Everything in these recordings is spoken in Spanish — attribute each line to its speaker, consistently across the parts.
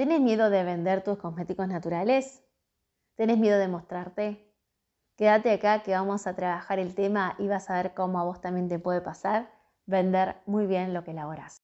Speaker 1: ¿Tenés miedo de vender tus cosméticos naturales? ¿Tenés miedo de mostrarte? Quédate acá que vamos a trabajar el tema y vas a ver cómo a vos también te puede pasar vender muy bien lo que elaboras.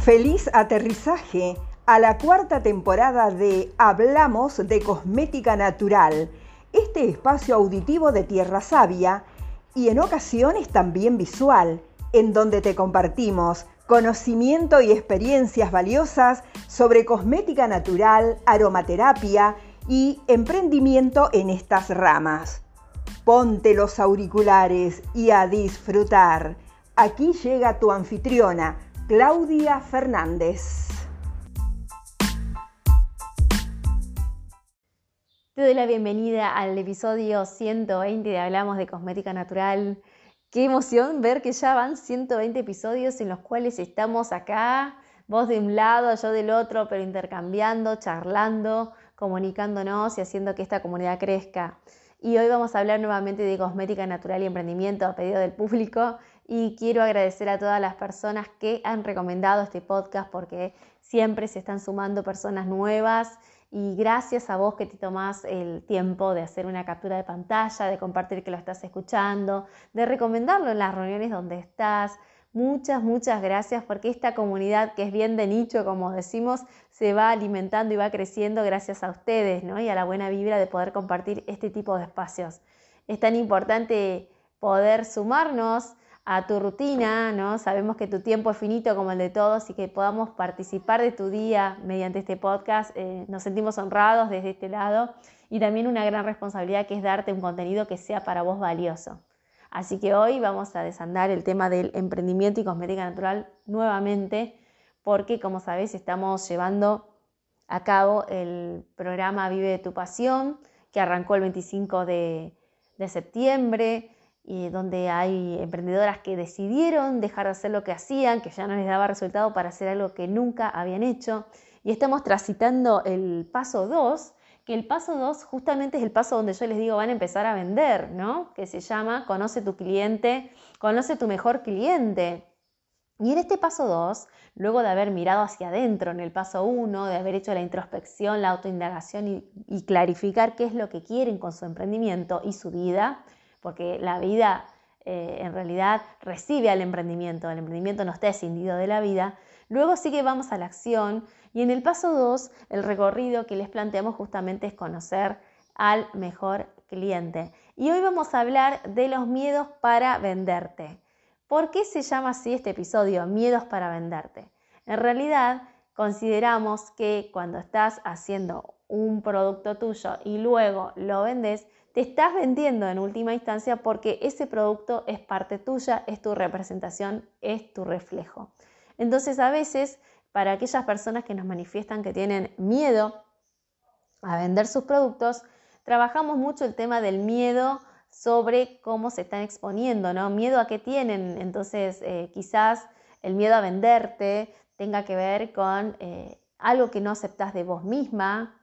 Speaker 2: Feliz aterrizaje a la cuarta temporada de Hablamos de Cosmética Natural, este espacio auditivo de Tierra Sabia y en ocasiones también visual, en donde te compartimos conocimiento y experiencias valiosas sobre cosmética natural, aromaterapia y emprendimiento en estas ramas. Ponte los auriculares y a disfrutar. Aquí llega tu anfitriona, Claudia Fernández.
Speaker 1: Te doy la bienvenida al episodio 120 de Hablamos de Cosmética Natural. Qué emoción ver que ya van 120 episodios en los cuales estamos acá, vos de un lado, yo del otro, pero intercambiando, charlando, comunicándonos y haciendo que esta comunidad crezca. Y hoy vamos a hablar nuevamente de cosmética natural y emprendimiento a pedido del público y quiero agradecer a todas las personas que han recomendado este podcast porque siempre se están sumando personas nuevas y gracias a vos que te tomás el tiempo de hacer una captura de pantalla, de compartir que lo estás escuchando, de recomendarlo en las reuniones donde estás. Muchas, muchas gracias porque esta comunidad que es bien de nicho, como decimos, se va alimentando y va creciendo gracias a ustedes ¿no? y a la buena vibra de poder compartir este tipo de espacios. Es tan importante poder sumarnos a tu rutina, ¿no? Sabemos que tu tiempo es finito como el de todos y que podamos participar de tu día mediante este podcast. Eh, nos sentimos honrados desde este lado y también una gran responsabilidad que es darte un contenido que sea para vos valioso. Así que hoy vamos a desandar el tema del emprendimiento y cosmética natural nuevamente porque como sabéis estamos llevando a cabo el programa Vive de tu Pasión que arrancó el 25 de, de septiembre donde hay emprendedoras que decidieron dejar de hacer lo que hacían, que ya no les daba resultado para hacer algo que nunca habían hecho. Y estamos transitando el paso 2, que el paso 2 justamente es el paso donde yo les digo van a empezar a vender, ¿no? Que se llama conoce tu cliente, conoce tu mejor cliente. Y en este paso 2, luego de haber mirado hacia adentro en el paso 1, de haber hecho la introspección, la autoindagación y, y clarificar qué es lo que quieren con su emprendimiento y su vida, porque la vida eh, en realidad recibe al emprendimiento, el emprendimiento no está escindido de la vida. Luego sí que vamos a la acción y en el paso 2 el recorrido que les planteamos justamente es conocer al mejor cliente. Y hoy vamos a hablar de los miedos para venderte. ¿Por qué se llama así este episodio, Miedos para venderte? En realidad consideramos que cuando estás haciendo un producto tuyo y luego lo vendes, estás vendiendo en última instancia porque ese producto es parte tuya, es tu representación, es tu reflejo. Entonces a veces para aquellas personas que nos manifiestan que tienen miedo a vender sus productos, trabajamos mucho el tema del miedo sobre cómo se están exponiendo, ¿no? Miedo a qué tienen. Entonces eh, quizás el miedo a venderte tenga que ver con eh, algo que no aceptas de vos misma,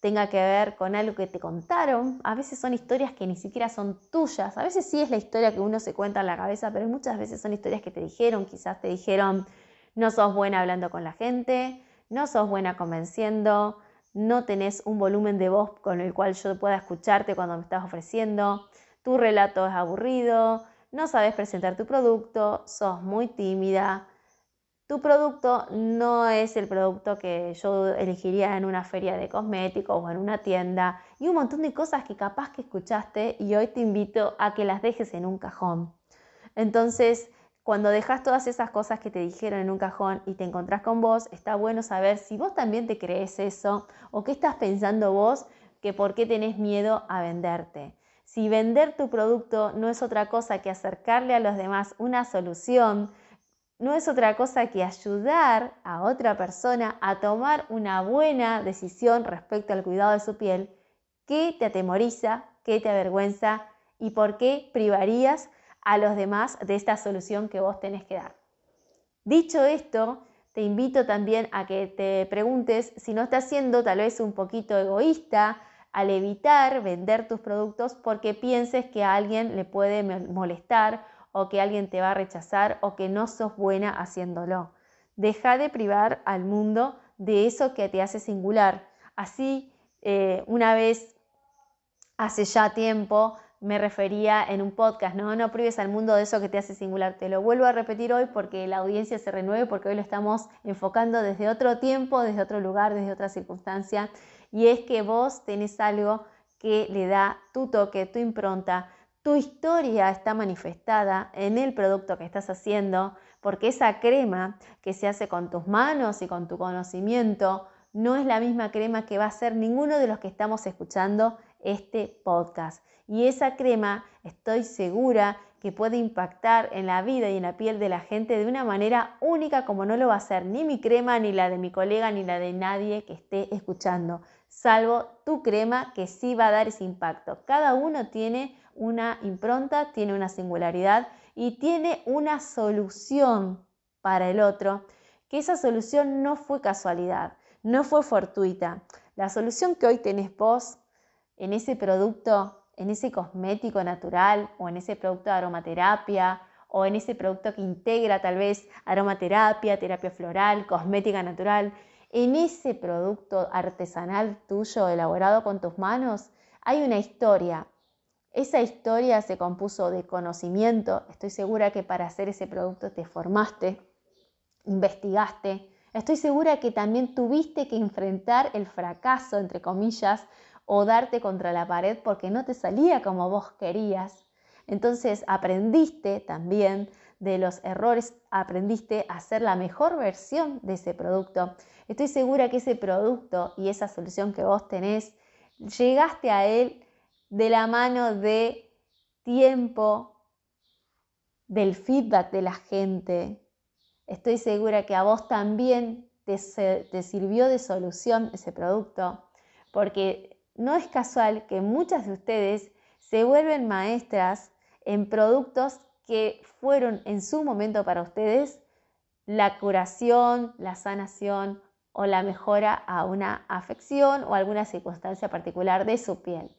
Speaker 1: tenga que ver con algo que te contaron. A veces son historias que ni siquiera son tuyas. A veces sí es la historia que uno se cuenta en la cabeza, pero muchas veces son historias que te dijeron. Quizás te dijeron, no sos buena hablando con la gente, no sos buena convenciendo, no tenés un volumen de voz con el cual yo pueda escucharte cuando me estás ofreciendo, tu relato es aburrido, no sabes presentar tu producto, sos muy tímida, tu producto no es el producto que yo elegiría en una feria de cosméticos o en una tienda y un montón de cosas que capaz que escuchaste y hoy te invito a que las dejes en un cajón. Entonces, cuando dejas todas esas cosas que te dijeron en un cajón y te encontrás con vos, está bueno saber si vos también te crees eso o qué estás pensando vos que por qué tenés miedo a venderte. Si vender tu producto no es otra cosa que acercarle a los demás una solución, no es otra cosa que ayudar a otra persona a tomar una buena decisión respecto al cuidado de su piel, ¿qué te atemoriza, qué te avergüenza y por qué privarías a los demás de esta solución que vos tenés que dar. Dicho esto, te invito también a que te preguntes si no estás siendo tal vez un poquito egoísta al evitar vender tus productos porque pienses que a alguien le puede molestar o que alguien te va a rechazar o que no sos buena haciéndolo. Deja de privar al mundo de eso que te hace singular. Así, eh, una vez, hace ya tiempo, me refería en un podcast, ¿no? No prives al mundo de eso que te hace singular. Te lo vuelvo a repetir hoy porque la audiencia se renueve, porque hoy lo estamos enfocando desde otro tiempo, desde otro lugar, desde otra circunstancia. Y es que vos tenés algo que le da tu toque, tu impronta. Tu historia está manifestada en el producto que estás haciendo, porque esa crema que se hace con tus manos y con tu conocimiento no es la misma crema que va a ser ninguno de los que estamos escuchando este podcast. Y esa crema estoy segura que puede impactar en la vida y en la piel de la gente de una manera única como no lo va a hacer ni mi crema, ni la de mi colega, ni la de nadie que esté escuchando, salvo tu crema que sí va a dar ese impacto. Cada uno tiene una impronta, tiene una singularidad y tiene una solución para el otro, que esa solución no fue casualidad, no fue fortuita. La solución que hoy tenés vos en ese producto, en ese cosmético natural o en ese producto de aromaterapia o en ese producto que integra tal vez aromaterapia, terapia floral, cosmética natural, en ese producto artesanal tuyo elaborado con tus manos, hay una historia, esa historia se compuso de conocimiento. Estoy segura que para hacer ese producto te formaste, investigaste. Estoy segura que también tuviste que enfrentar el fracaso, entre comillas, o darte contra la pared porque no te salía como vos querías. Entonces aprendiste también de los errores, aprendiste a ser la mejor versión de ese producto. Estoy segura que ese producto y esa solución que vos tenés, llegaste a él de la mano de tiempo, del feedback de la gente. Estoy segura que a vos también te, sirvió de solución ese producto, porque no es casual que muchas de ustedes se vuelven maestras en productos que fueron en su momento para ustedes la curación, la sanación o la mejora a una afección o alguna circunstancia particular de su piel.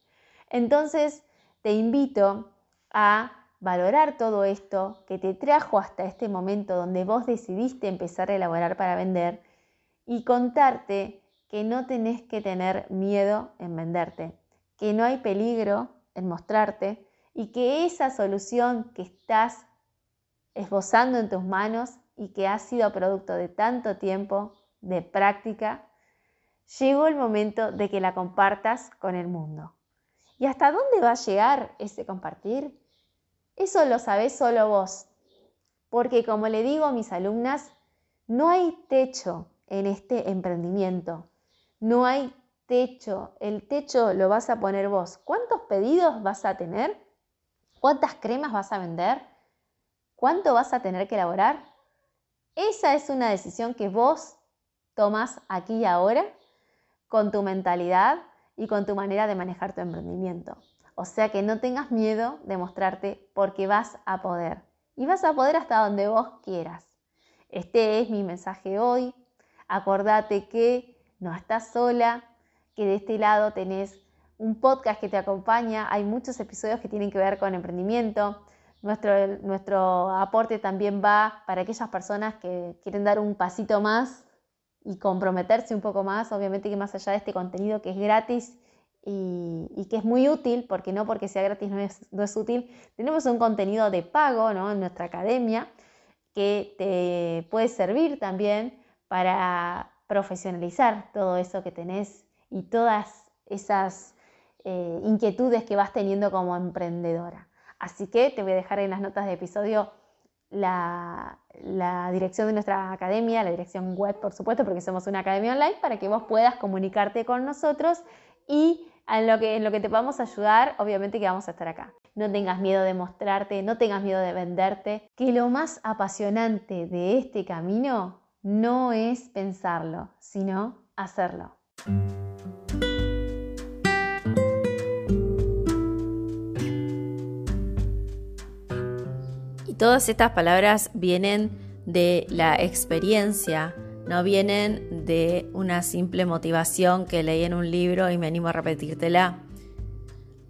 Speaker 1: Entonces, te invito a valorar todo esto que te trajo hasta este momento donde vos decidiste empezar a elaborar para vender y contarte que no tenés que tener miedo en venderte, que no hay peligro en mostrarte y que esa solución que estás esbozando en tus manos y que ha sido producto de tanto tiempo de práctica, llegó el momento de que la compartas con el mundo. ¿Y hasta dónde va a llegar ese compartir? Eso lo sabés solo vos, porque como le digo a mis alumnas, no hay techo en este emprendimiento, no hay techo, el techo lo vas a poner vos. ¿Cuántos pedidos vas a tener? ¿Cuántas cremas vas a vender? ¿Cuánto vas a tener que elaborar? Esa es una decisión que vos tomas aquí y ahora con tu mentalidad y con tu manera de manejar tu emprendimiento. O sea que no tengas miedo de mostrarte porque vas a poder. Y vas a poder hasta donde vos quieras. Este es mi mensaje hoy. Acordate que no estás sola, que de este lado tenés un podcast que te acompaña. Hay muchos episodios que tienen que ver con emprendimiento. Nuestro, nuestro aporte también va para aquellas personas que quieren dar un pasito más y comprometerse un poco más, obviamente que más allá de este contenido que es gratis y, que es muy útil, porque no porque sea gratis no es, no es útil, tenemos un contenido de pago ¿no? en nuestra academia que te puede servir también para profesionalizar todo eso que tenés y todas esas eh, inquietudes que vas teniendo como emprendedora. Así que te voy a dejar en las notas de episodio la, dirección de nuestra academia, la dirección web, por supuesto, porque somos una academia online, para que vos puedas comunicarte con nosotros y en lo que, en lo que te podamos ayudar, obviamente que vamos a estar acá. No tengas miedo de mostrarte, no tengas miedo de venderte, que lo más apasionante de este camino no es pensarlo, sino hacerlo. Todas estas palabras vienen de la experiencia, no vienen de una simple motivación que leí en un libro y me animo a repetírtela.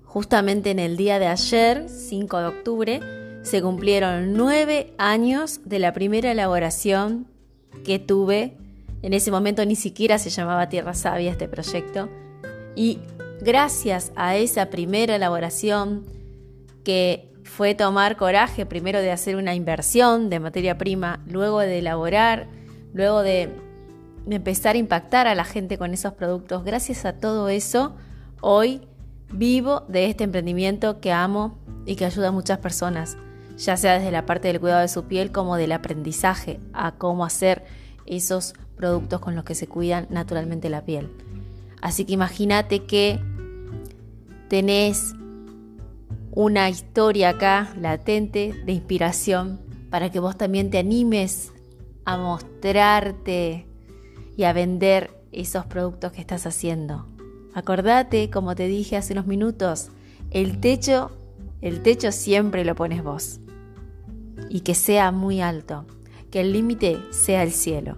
Speaker 1: Justamente en el día de ayer, 5 de octubre, se cumplieron nueve años de la primera elaboración que tuve. En ese momento ni siquiera se llamaba Tierra Sabia este proyecto. Y gracias a esa primera elaboración, que fue tomar coraje primero de hacer una inversión de materia prima, luego de elaborar, luego de, empezar a impactar a la gente con esos productos, gracias a todo eso, hoy vivo de este emprendimiento que amo y que ayuda a muchas personas, ya sea desde la parte del cuidado de su piel como del aprendizaje a cómo hacer esos productos con los que se cuidan naturalmente la piel. Así que imagínate que tenés una historia acá latente de inspiración para que vos también te animes a mostrarte y a vender esos productos que estás haciendo. Acordate, como te dije hace unos minutos, el techo, el techo siempre lo pones vos. Y que sea muy alto, que el límite sea el cielo.